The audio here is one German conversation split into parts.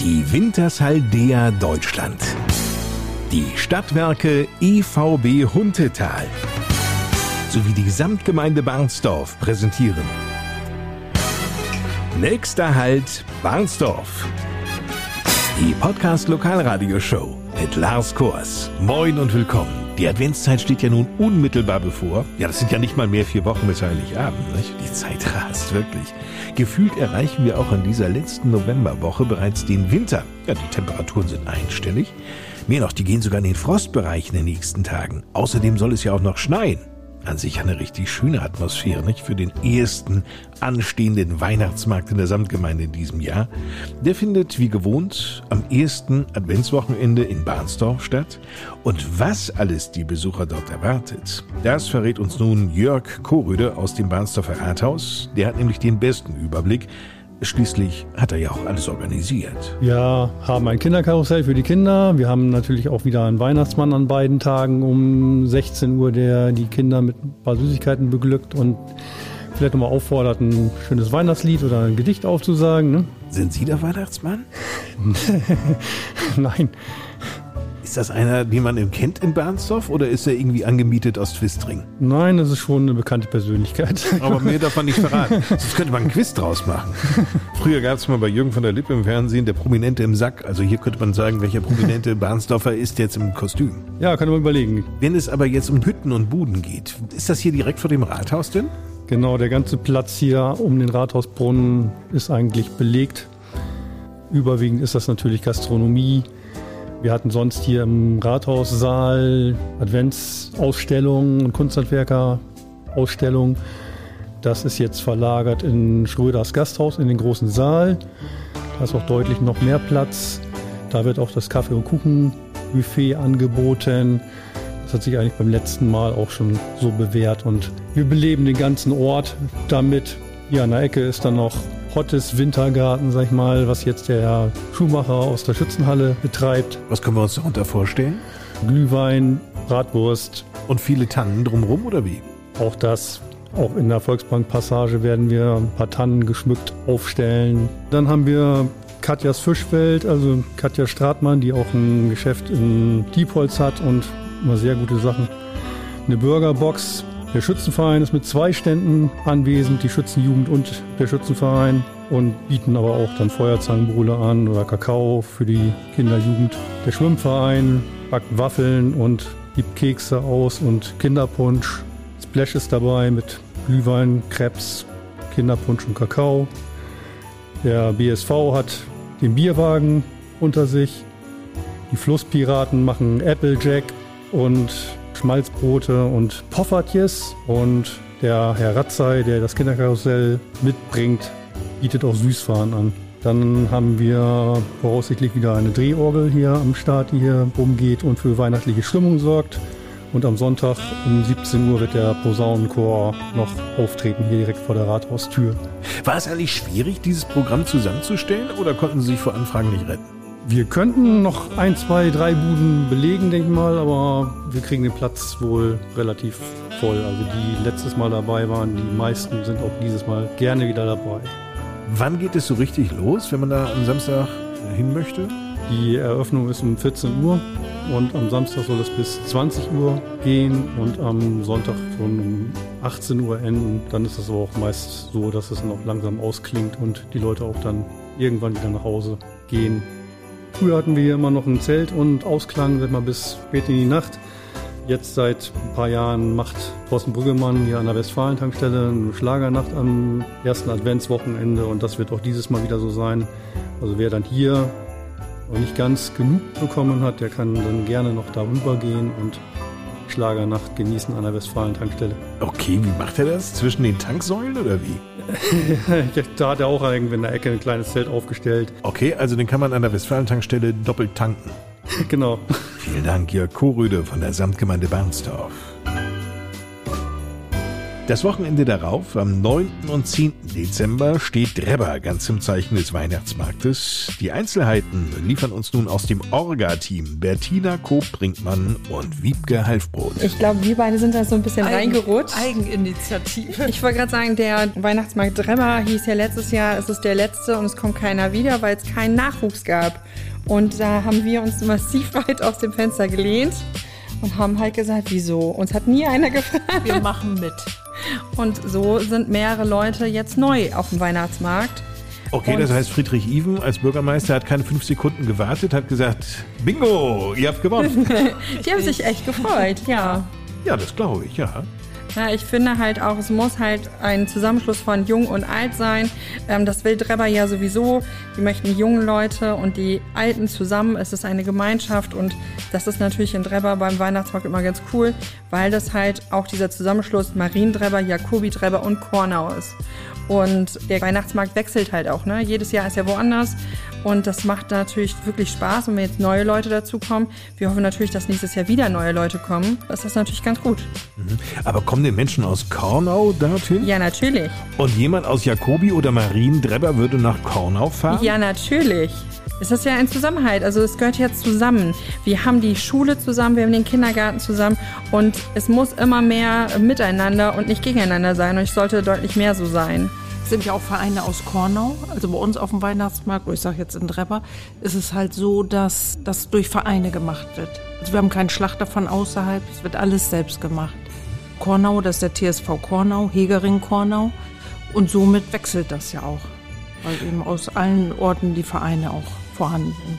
Die Wintershaldea Deutschland. Die Stadtwerke EVB Huntetal sowie die Gesamtgemeinde Barnsdorf präsentieren. Nächster Halt Barnsdorf. Die Podcast Lokalradioshow mit Lars Kors. Moin und willkommen. Die Adventszeit steht ja nun unmittelbar bevor. Ja, das sind ja nicht mal mehr vier Wochen bis Heiligabend. Nicht? Die Zeit rast wirklich. Gefühlt erreichen wir auch in dieser letzten Novemberwoche bereits den Winter. Ja, die Temperaturen sind einstellig. Mehr noch, die gehen sogar in den Frostbereich in den nächsten Tagen. Außerdem soll es ja auch noch schneien an sich eine richtig schöne Atmosphäre, nicht? Für den ersten anstehenden Weihnachtsmarkt in der Samtgemeinde in diesem Jahr. Der findet wie gewohnt am ersten Adventswochenende in Barnsdorf statt. Und was alles die Besucher dort erwartet, das verrät uns nun Jörg Koröde aus dem Barnsdorfer Rathaus. Der hat nämlich den besten Überblick. Schließlich hat er ja auch alles organisiert. Wir haben ein Kinderkarussell für die Kinder. Wir haben natürlich auch wieder einen Weihnachtsmann an beiden Tagen um 16 Uhr, der die Kinder mit ein paar Süßigkeiten beglückt und vielleicht nochmal auffordert, ein schönes Weihnachtslied oder ein Gedicht aufzusagen. Ne? Sind Sie der Weihnachtsmann? Nein. Ist das einer, den man kennt in Bernsdorf oder ist er irgendwie angemietet aus Twistring? Nein, das ist schon eine bekannte Persönlichkeit. Aber mehr darf man nicht verraten. Sonst könnte man einen Quiz draus machen. Früher gab es mal bei Jürgen von der Lippe im Fernsehen der Prominente im Sack. Also hier könnte man sagen, welcher prominente Bernsdorfer ist jetzt im Kostüm. Ja, kann man überlegen. Wenn es aber jetzt um Hütten und Buden geht, ist das hier direkt vor dem Rathaus denn? Genau, der ganze Platz hier um den Rathausbrunnen ist eigentlich belegt. Überwiegend ist das natürlich Gastronomie. Wir hatten sonst hier im Rathaussaal Adventsausstellungen und Kunsthandwerkerausstellungen. Das ist jetzt verlagert in Schröders Gasthaus in den großen Saal. Da ist auch deutlich noch mehr Platz. Da wird auch das Kaffee- und Kuchenbuffet angeboten. Das hat sich eigentlich beim letzten Mal auch schon so bewährt und wir beleben den ganzen Ort damit. Hier an der Ecke ist dann noch Hottes Wintergarten, sag ich mal, was jetzt der Schuhmacher aus der Schützenhalle betreibt. Was können wir uns darunter vorstellen? Glühwein, Bratwurst. Und viele Tannen drumherum oder wie? Auch das. Auch in der Volksbank-Passage werden wir ein paar Tannen geschmückt aufstellen. Dann haben wir Katjas Fischwelt, also Katja Stratmann, die auch ein Geschäft in Diepholz hat und immer sehr gute Sachen. Eine Burgerbox der Schützenverein ist mit zwei Ständen anwesend, die Schützenjugend und der Schützenverein und bieten aber auch dann Feuerzangenbowle an oder Kakao für die Kinderjugend. Der Schwimmverein backt Waffeln und gibt Kekse aus und Kinderpunsch. Splash ist dabei mit Glühwein, Krebs, Kinderpunsch und Kakao. Der BSV hat den Bierwagen unter sich. Die Flusspiraten machen Applejack und Schmalzbrote und Poffertjes. Und der Herr Ratzei, der das Kinderkarussell mitbringt, bietet auch Süßfahren an. Dann haben wir voraussichtlich wieder eine Drehorgel hier am Start, die hier rumgeht und für weihnachtliche Stimmung sorgt. Und am Sonntag um 17 Uhr wird der Posaunenchor noch auftreten, hier direkt vor der Rathaustür. War es eigentlich schwierig, dieses Programm zusammenzustellen oder konnten Sie sich vor Anfragen nicht retten? Wir könnten noch ein, zwei, drei Buden belegen, denke ich mal, aber wir kriegen den Platz wohl relativ voll. Also die letztes Mal dabei waren, die meisten sind auch dieses Mal gerne wieder dabei. Wann geht es so richtig los, wenn man da am Samstag hin möchte? Die Eröffnung ist um 14 Uhr und am Samstag soll es bis 20 Uhr gehen und am Sonntag schon um 18 Uhr enden. Dann ist es aber auch meist so, dass es noch langsam ausklingt und die Leute auch dann irgendwann wieder nach Hause gehen. Früher hatten wir hier immer noch ein Zelt und Ausklang, sag mal, bis spät in die Nacht. Jetzt seit ein paar Jahren macht Thorsten Brüggemann hier an der Westfalen-Tankstelle eine Schlagernacht am ersten Adventswochenende und das wird auch dieses Mal wieder so sein. Also wer dann hier noch nicht ganz genug bekommen hat, der kann dann gerne noch darüber gehen und Schlagernacht genießen an der Westfalen-Tankstelle. Okay, wie macht er das? Zwischen den Tanksäulen oder wie? da hat er auch irgendwie in der Ecke ein kleines Zelt aufgestellt. Okay, also den kann man an der Westfalen-Tankstelle doppelt tanken. genau. Vielen Dank, Jörg Korüde von der Samtgemeinde Barnsdorf. Das Wochenende darauf, am 9. und 10. Dezember, steht Drebber ganz im Zeichen des Weihnachtsmarktes. Die Einzelheiten liefern uns nun aus dem Orga-Team Bertina Koop-Brinkmann und Wiebke Halfbrot. Ich glaube, wir beide sind da so ein bisschen Eigen, reingerutscht. Eigeninitiative. Ich wollte gerade sagen, der Weihnachtsmarkt Drebber hieß ja letztes Jahr, es ist der letzte und es kommt keiner wieder, weil es keinen Nachwuchs gab. Und da haben wir uns massiv weit aus dem Fenster gelehnt und haben halt gesagt, wieso? Uns hat nie einer gefragt. Wir machen mit. Und so sind mehrere Leute jetzt neu auf dem Weihnachtsmarkt. Okay, Und- das heißt, Friedrich Even als Bürgermeister hat keine fünf Sekunden gewartet, hat gesagt, Bingo, ihr habt gewonnen. Die haben sich echt gefreut, ja. ja, das glaube ich, ja. Ja, ich finde halt auch, es muss halt ein Zusammenschluss von Jung und Alt sein. Ähm, das will Drebber ja sowieso. Die möchten die jungen Leute und die Alten zusammen. Es ist eine Gemeinschaft und das ist natürlich in Drebber beim Weihnachtsmarkt immer ganz cool, weil das halt auch dieser Zusammenschluss Mariendrebber, Jakobi-Drebber und Kornau ist. Und der Weihnachtsmarkt wechselt halt auch, ne? Jedes Jahr ist er woanders. Und das macht natürlich wirklich Spaß, wenn jetzt neue Leute dazukommen. Wir hoffen natürlich, dass nächstes Jahr wieder neue Leute kommen. Das ist natürlich ganz gut. Aber kommen denn Menschen aus Kornau dorthin? Ja, natürlich. Und jemand aus Jakobi oder Mariendrebber würde nach Kornau fahren? Ja, natürlich. Es ist ja ein Zusammenhalt, also es gehört ja zusammen. Wir haben die Schule zusammen, wir haben den Kindergarten zusammen und es muss immer mehr miteinander und nicht gegeneinander sein und es sollte deutlich mehr so sein. Sind ja auch Vereine aus Kornau. Also bei uns auf dem Weihnachtsmarkt, wo ich sage jetzt in Drebber, ist es halt so, dass das durch Vereine gemacht wird. Also wir haben keinen Schlachter von außerhalb, es wird alles selbst gemacht. Kornau, das ist der TSV Kornau, Hegering Kornau. Und somit wechselt das ja auch. Weil eben aus allen Orten die Vereine auch vorhanden sind.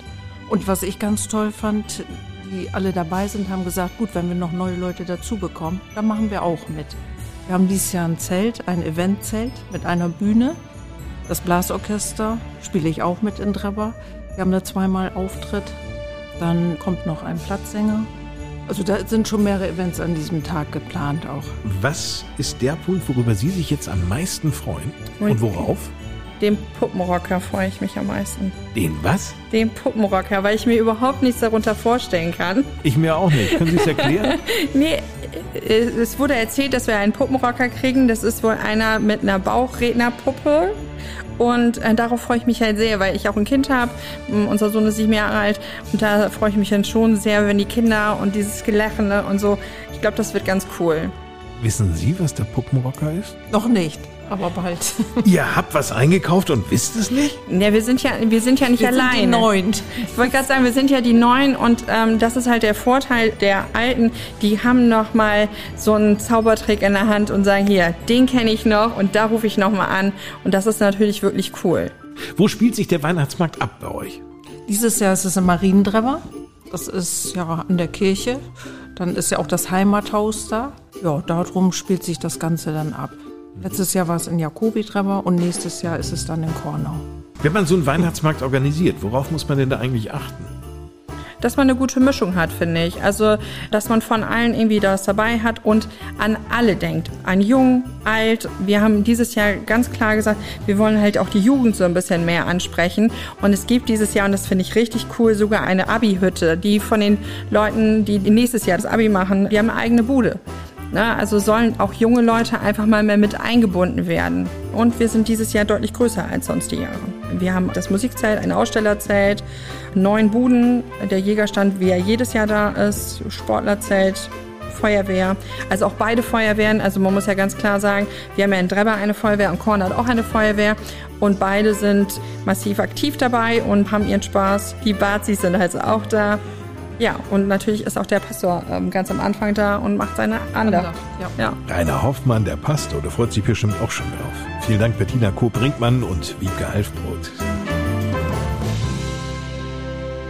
Und was ich ganz toll fand, die alle dabei sind, haben gesagt, gut, wenn wir noch neue Leute dazu bekommen, dann machen wir auch mit. Wir haben dieses Jahr ein Zelt, ein Eventzelt mit einer Bühne. Das Blasorchester spiele ich auch mit in Drebber. Wir haben da zweimal Auftritt. Dann kommt noch ein Platzsänger. Also da sind schon mehrere Events an diesem Tag geplant auch. Was ist der Punkt, worüber Sie sich jetzt am meisten freuen? Und worauf? Dem Puppenrocker freue ich mich am meisten. Den was? Den Puppenrocker, weil ich mir überhaupt nichts darunter vorstellen kann. Ich mir auch nicht. Können Sie es erklären? Nee, äh, es wurde erzählt, dass wir einen Puppenrocker kriegen. Das ist wohl einer mit einer Bauchrednerpuppe. Und äh, darauf freue ich mich halt sehr, weil ich auch ein Kind habe. Unser Sohn ist sieben Jahre alt. Und da freue ich mich dann schon sehr, wenn die Kinder und dieses Gelächele und so. Ich glaube, das wird ganz cool. Wissen Sie, was der Puppenrocker ist? Noch nicht, aber bald. Ihr habt was eingekauft und wisst es nicht? Ja, wir sind ja, wir sind ja nicht Wir alleine. sind die Neuen. Ich wollte gerade sagen, wir sind ja die Neuen und ähm, das ist halt der Vorteil der Alten. Die haben noch mal so einen Zaubertrick in der Hand und sagen, hier, den kenne ich noch und da rufe ich noch mal an. Und das ist natürlich wirklich cool. Wo spielt sich der Weihnachtsmarkt ab bei euch? Dieses Jahr ist es im Mariendrebber. Das ist ja an der Kirche. Dann ist ja auch das Heimathaus da. Ja, darum spielt sich das Ganze dann ab. Letztes Jahr war es in Jakobi-Drebber und nächstes Jahr ist es dann in Kornau. Wenn man so einen Weihnachtsmarkt organisiert, worauf muss man denn da eigentlich achten? Dass man eine gute Mischung hat, finde ich. Also, dass man von allen irgendwie das dabei hat und an alle denkt. An jung, alt. Wir haben dieses Jahr ganz klar gesagt, wir wollen halt auch die Jugend so ein bisschen mehr ansprechen. Und es gibt dieses Jahr, und das finde ich richtig cool, sogar eine Abi-Hütte, die von den Leuten, die nächstes Jahr das Abi machen, die haben eine eigene Bude. Na, also sollen auch junge Leute einfach mal mehr mit eingebunden werden. Und wir sind dieses Jahr deutlich größer als sonst die Jahre. Wir haben das Musikzelt, ein Ausstellerzelt, neun Buden, der Jägerstand, wie er jedes Jahr da ist, Sportlerzelt, Feuerwehr. Also auch beide Feuerwehren. Also man muss ja ganz klar sagen, wir haben ja in Drebber eine Feuerwehr und Korn hat auch eine Feuerwehr. Und beide sind massiv aktiv dabei und haben ihren Spaß. Die Bazis sind also auch da. Ja, und natürlich ist auch der Pastor ähm, ganz am Anfang da und macht seine Andacht. Ja. Ja. Rainer Hoffmann, der Pastor, der freut sich bestimmt auch schon drauf. Vielen Dank, Bettina Koop-Brinkmann und Wiebke Halfbrot.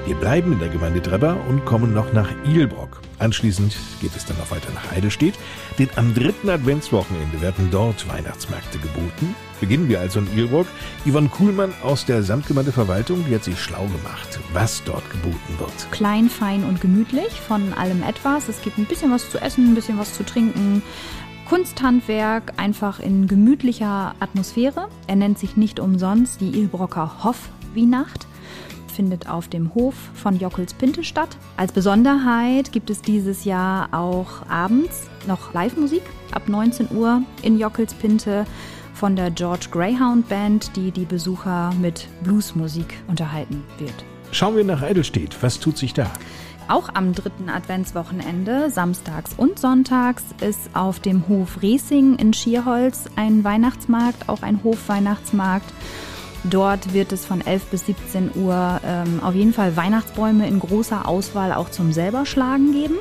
Wir bleiben in der Gemeinde Drebber und kommen noch nach Ilbrock. Anschließend geht es dann noch weiter nach Heidestedt, denn am dritten Adventswochenende werden dort Weihnachtsmärkte geboten. Beginnen wir also in Ilbrock. Yvonne Kuhlmann aus der Samtgemeindeverwaltung, die hat sich schlau gemacht, was dort geboten wird. klein, fein und gemütlich, von allem etwas. Es gibt ein bisschen was zu essen, ein bisschen was zu trinken. Kunsthandwerk einfach in gemütlicher Atmosphäre. Er nennt sich nicht umsonst die Ilbrocker Hof-Wienacht. Findet auf dem Hof von Jockels Pinte statt. Als Besonderheit gibt es dieses Jahr auch abends noch Live-Musik ab 19 Uhr in Jockels Pinte von der George Greyhound Band, die die Besucher mit Bluesmusik unterhalten wird. Schauen wir nach Eidelstedt. Was tut sich da? Auch am dritten Adventswochenende, samstags und sonntags, ist auf dem Hof Resing in Schierholz ein Weihnachtsmarkt, auch ein Hofweihnachtsmarkt. Dort wird es von 11 bis 17 Uhr ähm, auf jeden Fall Weihnachtsbäume in großer Auswahl auch zum selberschlagen geben.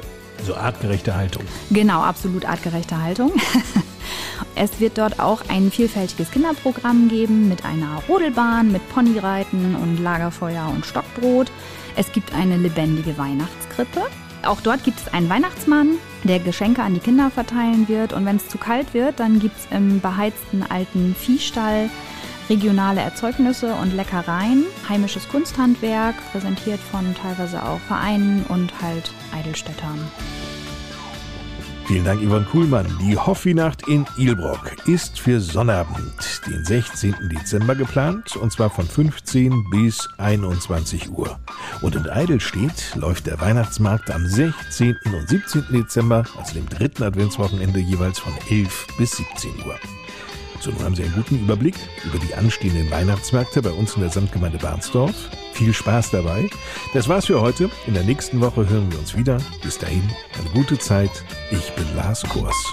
So artgerechte Haltung. Genau, absolut artgerechte Haltung. es wird dort auch ein vielfältiges Kinderprogramm geben mit einer Rodelbahn, mit Ponyreiten und Lagerfeuer und Stockbrot. Es gibt eine lebendige Weihnachtskrippe. Auch dort gibt es einen Weihnachtsmann, der Geschenke an die Kinder verteilen wird. Und wenn es zu kalt wird, dann gibt es im beheizten alten Viehstall regionale Erzeugnisse und Leckereien, heimisches Kunsthandwerk, präsentiert von teilweise auch Vereinen und halt Eidelstädtern. Vielen Dank, Ivan Kuhlmann. Die Hoffi-Nacht in Ilbrock ist für Sonnabend, den 16. Dezember geplant, und zwar von 15 bis 21 Uhr. Und in Eidelstedt läuft der Weihnachtsmarkt am 16. und 17. Dezember, also dem dritten Adventswochenende, jeweils von 11 bis 17 Uhr. So, nun haben Sie einen guten Überblick über die anstehenden Weihnachtsmärkte bei uns in der Samtgemeinde Barnsdorf. Viel Spaß dabei. Das war's für heute. In der nächsten Woche hören wir uns wieder. Bis dahin, eine gute Zeit. Ich bin Lars Kurs.